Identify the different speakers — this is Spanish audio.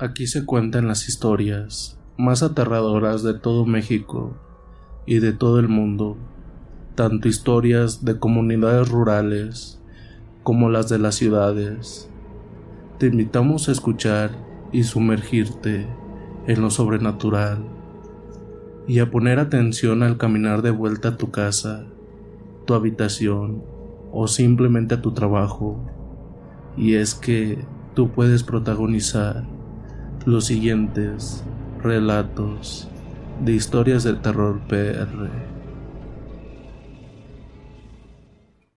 Speaker 1: Aquí se cuentan las historias más aterradoras de todo México y de todo el mundo, tanto historias de comunidades rurales como las de las ciudades. Te invitamos a escuchar y sumergirte en lo sobrenatural y a poner atención al caminar de vuelta a tu casa, tu habitación o simplemente a tu trabajo. Y es que tú puedes protagonizar los siguientes relatos de historias de terror PR.